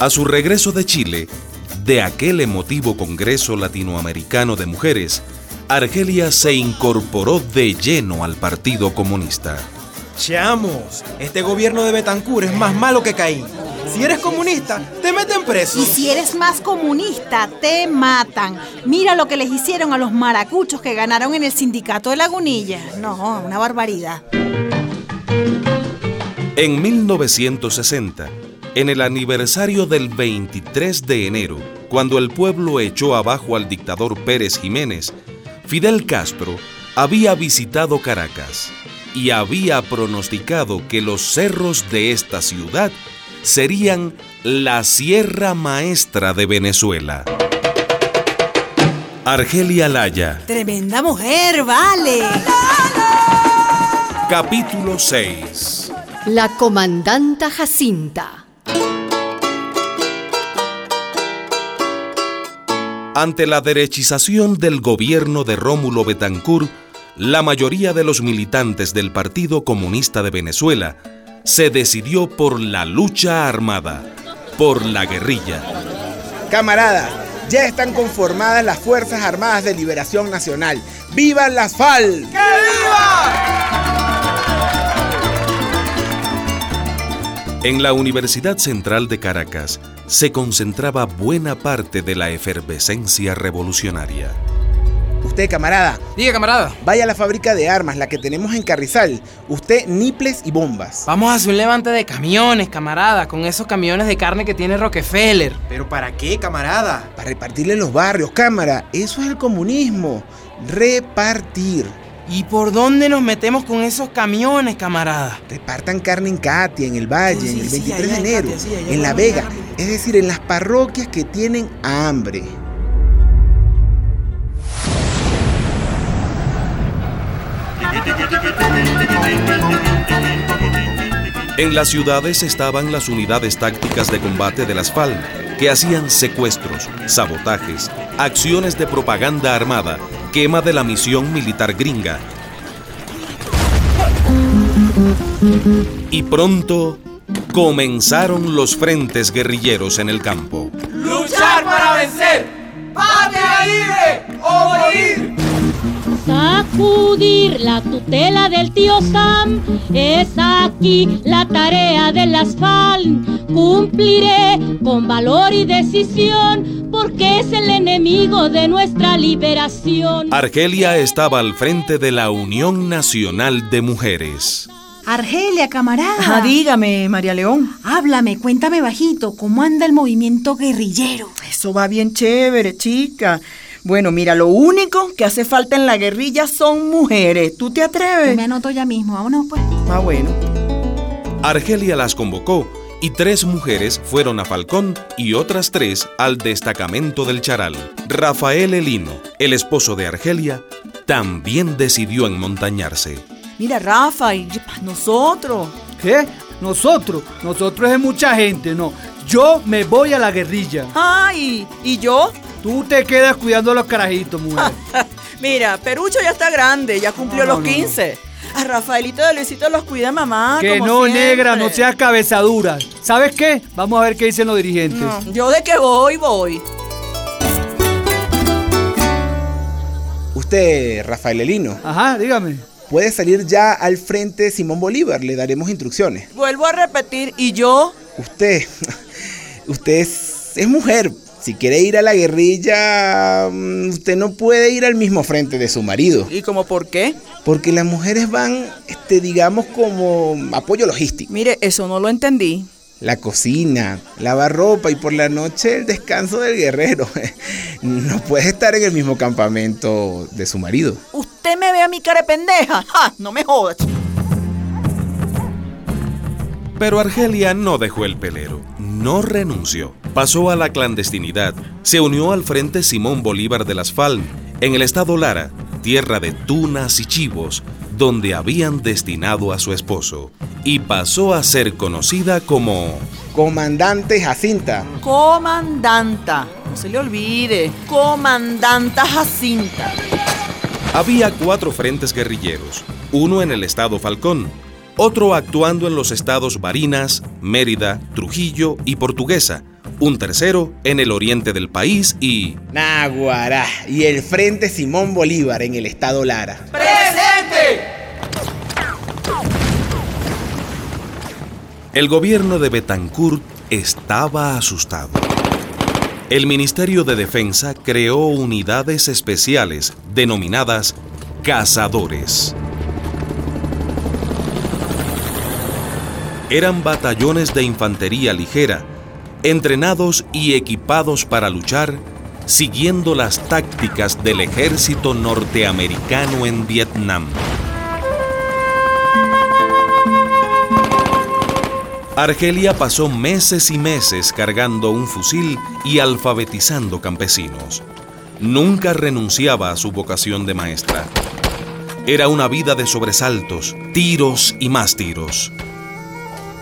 A su regreso de Chile, de aquel emotivo Congreso Latinoamericano de Mujeres, Argelia se incorporó de lleno al Partido Comunista. Chamos, este gobierno de Betancur es más malo que Caín. Si eres comunista, te meten preso. Y si eres más comunista, te matan. Mira lo que les hicieron a los maracuchos que ganaron en el sindicato de Lagunilla. No, una barbaridad. En 1960, en el aniversario del 23 de enero, cuando el pueblo echó abajo al dictador Pérez Jiménez, Fidel Castro había visitado Caracas y había pronosticado que los cerros de esta ciudad serían la Sierra Maestra de Venezuela. Argelia Laya. Tremenda mujer, vale. Capítulo 6. La comandanta Jacinta. Ante la derechización del gobierno de Rómulo Betancourt, la mayoría de los militantes del Partido Comunista de Venezuela se decidió por la lucha armada, por la guerrilla. Camaradas, ya están conformadas las Fuerzas Armadas de Liberación Nacional. ¡Viva las FAL! ¡Que viva! En la Universidad Central de Caracas se concentraba buena parte de la efervescencia revolucionaria. Usted, camarada. Diga, camarada. Vaya a la fábrica de armas, la que tenemos en Carrizal. Usted, niples y bombas. Vamos a hacer un levante de camiones, camarada, con esos camiones de carne que tiene Rockefeller. ¿Pero para qué, camarada? Para repartirle en los barrios, cámara. Eso es el comunismo. Repartir. ¿Y por dónde nos metemos con esos camiones, camarada? Repartan carne en Katia, en el Valle, en el 23 de enero, en La Vega, es decir, en las parroquias que tienen hambre. En las ciudades estaban las unidades tácticas de combate de las que hacían secuestros, sabotajes, acciones de propaganda armada, quema de la misión militar gringa. Y pronto comenzaron los frentes guerrilleros en el campo. ¡Luchar para vencer! ¡Patria libre o morir! Sacudir la tutela del tío Sam es aquí la tarea del asfal. Cumpliré con valor y decisión porque es el enemigo de nuestra liberación. Argelia estaba al frente de la Unión Nacional de Mujeres. Argelia, camarada. Ajá, dígame, María León. Háblame, cuéntame bajito, ¿cómo anda el movimiento guerrillero? Eso va bien chévere, chica. Bueno, mira, lo único que hace falta en la guerrilla son mujeres. ¿Tú te atreves? Yo me anoto ya mismo, vámonos pues. Ah, bueno. Argelia las convocó y tres mujeres fueron a Falcón y otras tres al destacamento del Charal. Rafael Elino, el esposo de Argelia, también decidió enmontañarse. Mira, Rafa, y nosotros. ¿Qué? Nosotros. Nosotros es mucha gente, no. Yo me voy a la guerrilla. Ay, ¿y yo? Tú te quedas cuidando a los carajitos, mujer. Mira, Perucho ya está grande, ya cumplió No, no, los no, 15. A Rafaelito de Luisito los cuida mamá. que como no, siempre. negra, no seas cabezadura. ¿Sabes qué? Vamos a ver qué dicen los dirigentes. No, yo de que voy, voy. Usted, Rafael Elino, Ajá, dígame. puede salir ya al frente de Simón Bolívar. Le daremos instrucciones. Vuelvo a repetir, ¿y yo? Usted, usted es, es mujer. Si quiere ir a la guerrilla, mm, usted no puede ir al mismo frente de su marido. ¿Y como por qué? Porque las mujeres van, este, digamos, como apoyo logístico. Mire, eso no lo entendí. La cocina, lavar ropa y por la noche el descanso del guerrero. No puede estar en el mismo campamento de su marido. ¿Usted me ve a mi cara de pendeja? ¡Ja! No me jodas. Pero Argelia no dejó el pelero, no renunció. Pasó a la clandestinidad, se unió al Frente Simón Bolívar de las FAL, en el estado Lara, tierra de tunas y chivos, donde habían destinado a su esposo, y pasó a ser conocida como Comandante Jacinta. Comandanta. No se le olvide. Comandanta Jacinta. Había cuatro frentes guerrilleros, uno en el estado Falcón, otro actuando en los estados Barinas, Mérida, Trujillo y Portuguesa, un tercero en el oriente del país y... Naguará, y el Frente Simón Bolívar en el estado Lara. ¡Presente! El gobierno de Betancourt estaba asustado. El Ministerio de Defensa creó unidades especiales denominadas cazadores. Eran batallones de infantería ligera, entrenados y equipados para luchar siguiendo las tácticas del ejército norteamericano en Vietnam. Argelia pasó meses y meses cargando un fusil y alfabetizando campesinos. Nunca renunciaba a su vocación de maestra. Era una vida de sobresaltos, tiros y más tiros.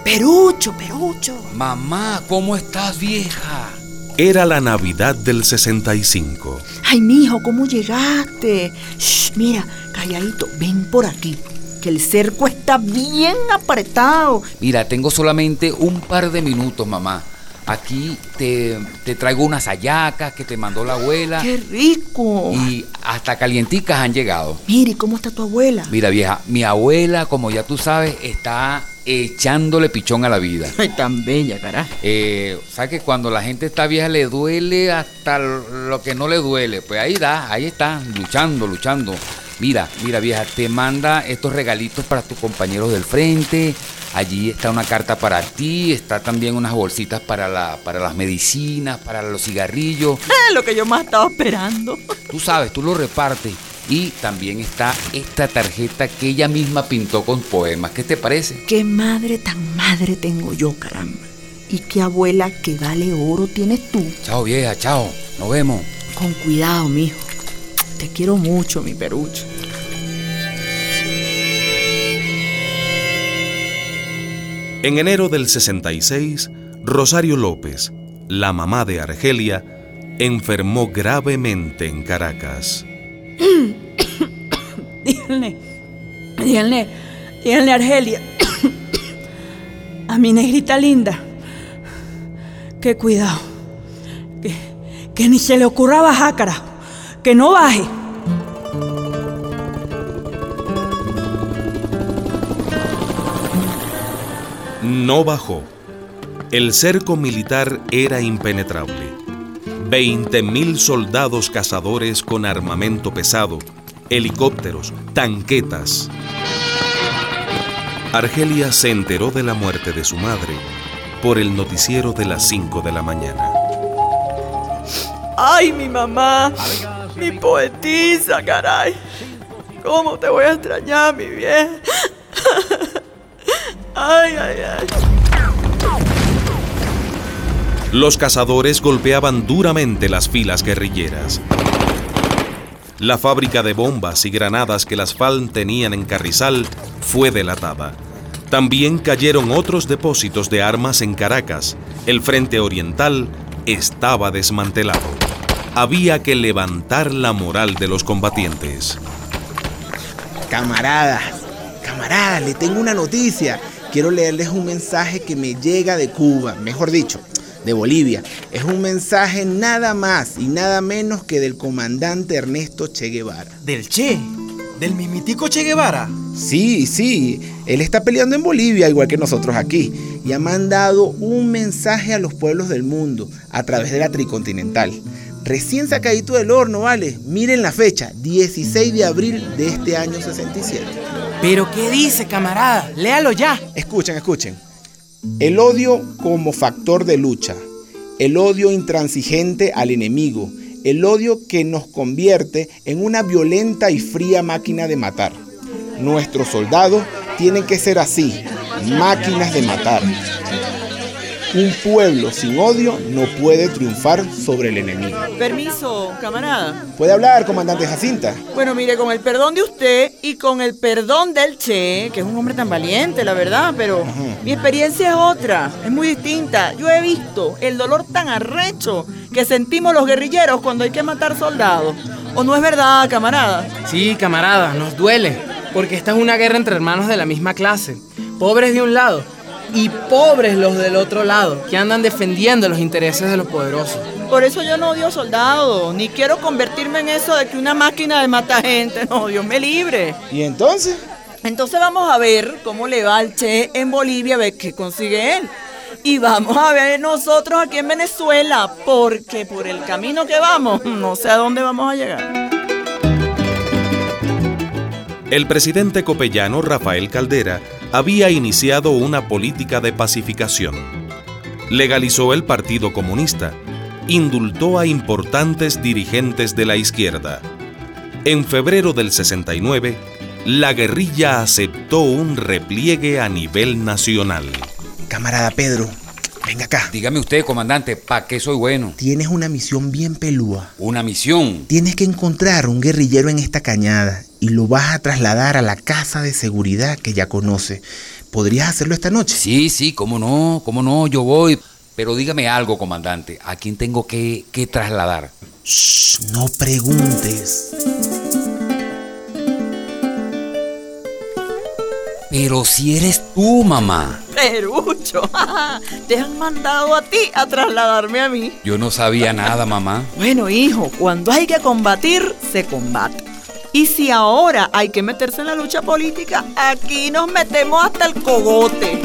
Perucho, Perucho. Mamá, ¿cómo estás, vieja? Era la Navidad del 65. Ay, mijo, ¿cómo llegaste? Shh, mira, calladito, ven por aquí. Que el cerco está bien apretado. Mira, tengo solamente un par de minutos, mamá. Aquí te, te traigo unas hallacas que te mandó la abuela. ¡Qué rico! Y hasta calienticas han llegado. Mire, ¿cómo está tu abuela? Mira, vieja, mi abuela, como ya tú sabes, está echándole pichón a la vida. Ay, tan bella, carajo. Eh, ¿Sabes que cuando la gente está vieja le duele hasta lo que no le duele? Pues ahí da, ahí está, luchando, luchando. Mira, mira vieja, te manda estos regalitos para tus compañeros del frente. Allí está una carta para ti, está también unas bolsitas para, la, para las medicinas, para los cigarrillos. lo que yo más estaba esperando. Tú sabes, tú lo repartes. Y también está esta tarjeta que ella misma pintó con poemas. ¿Qué te parece? Qué madre tan madre tengo yo, caramba. Y qué abuela que vale oro tienes tú. Chao, vieja, chao. Nos vemos. Con cuidado, mijo. Te quiero mucho, mi perucho. En enero del 66, Rosario López, la mamá de Argelia, enfermó gravemente en Caracas. díganle, díganle, díganle Argelia, a mi negrita linda, que cuidado, que, que ni se le ocurra bajar, carajo, que no baje. No bajó. El cerco militar era impenetrable. 20.000 soldados cazadores con armamento pesado, helicópteros, tanquetas. Argelia se enteró de la muerte de su madre por el noticiero de las 5 de la mañana. Ay, mi mamá, mi poetisa, caray. ¿Cómo te voy a extrañar, mi vieja? Ay, ay, ay. Los cazadores golpeaban duramente las filas guerrilleras. La fábrica de bombas y granadas que las FAL tenían en Carrizal fue delatada. También cayeron otros depósitos de armas en Caracas. El frente oriental estaba desmantelado. Había que levantar la moral de los combatientes. Camaradas, camaradas, le tengo una noticia. Quiero leerles un mensaje que me llega de Cuba, mejor dicho, de Bolivia. Es un mensaje nada más y nada menos que del comandante Ernesto Che Guevara. ¿Del Che? ¿Del mimitico Che Guevara? Sí, sí, él está peleando en Bolivia igual que nosotros aquí y ha mandado un mensaje a los pueblos del mundo a través de la tricontinental. Recién sacadito del horno, ¿vale? Miren la fecha, 16 de abril de este año 67. ¿Pero qué dice, camarada? Léalo ya. Escuchen, escuchen. El odio como factor de lucha, el odio intransigente al enemigo, el odio que nos convierte en una violenta y fría máquina de matar. Nuestros soldados tienen que ser así, máquinas de matar. Un pueblo sin odio no puede triunfar sobre el enemigo. Permiso, camarada. ¿Puede hablar, comandante Jacinta? Bueno, mire, con el perdón de usted y con el perdón del Che, que es un hombre tan valiente, la verdad, pero mi experiencia es otra, es muy distinta. Yo he visto el dolor tan arrecho que sentimos los guerrilleros cuando hay que matar soldados. ¿O no es verdad, camarada? Sí, camarada, nos duele, porque esta es una guerra entre hermanos de la misma clase, pobres de un lado Y pobres los del otro lado, que andan defendiendo los intereses de los poderosos. Por eso yo no odio soldados, ni quiero convertirme en eso de que una máquina de mata gente, no, Dios me libre. ¿Y entonces? Entonces vamos a ver cómo le va al Che en Bolivia, a ver qué consigue él. Y vamos a ver nosotros aquí en Venezuela, porque por el camino que vamos, no sé a dónde vamos a llegar. El presidente copellano Rafael Caldera había iniciado una política de pacificación. Legalizó el Partido Comunista, indultó a importantes dirigentes de la izquierda. En febrero del 69, la guerrilla aceptó un repliegue a nivel nacional. Camarada Pedro, venga acá. Dígame usted, comandante, ¿para qué soy bueno? Tienes una misión bien pelúa. ¿Una misión? Tienes que encontrar un guerrillero en esta cañada y lo vas a trasladar a la casa de seguridad que ya conoce. ¿Podrías hacerlo esta noche? Sí, sí, cómo no, cómo no, yo voy. Pero dígame algo, comandante, ¿a quién tengo que, que trasladar? Shh, no preguntes. Pero si eres tú, mamá. Perucho, te han mandado a ti a trasladarme a mí. Yo no sabía nada, mamá. Bueno, hijo, cuando hay que combatir, se combate. Y si ahora hay que meterse en la lucha política, aquí nos metemos hasta el cogote.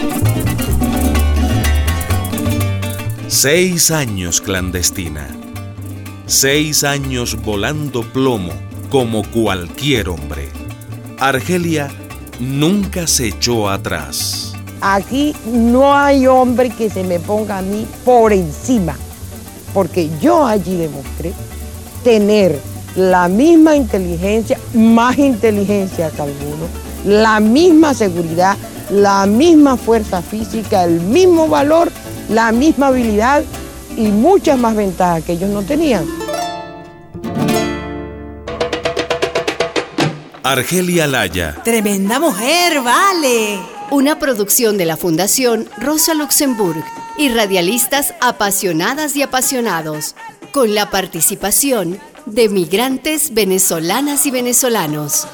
Seis años clandestina. Seis años volando plomo como cualquier hombre. Argelia nunca se echó atrás. Aquí no hay hombre que se me ponga a mí por encima, porque yo allí demostré tener la misma inteligencia, más inteligencia que alguno, la misma seguridad, la misma fuerza física, el mismo valor, la misma habilidad y muchas más ventajas que ellos no tenían. Argelia Laya. Tremenda mujer, vale. Una producción de la Fundación Rosa Luxemburg y radialistas apasionadas y apasionados, con la participación de migrantes venezolanas y venezolanos.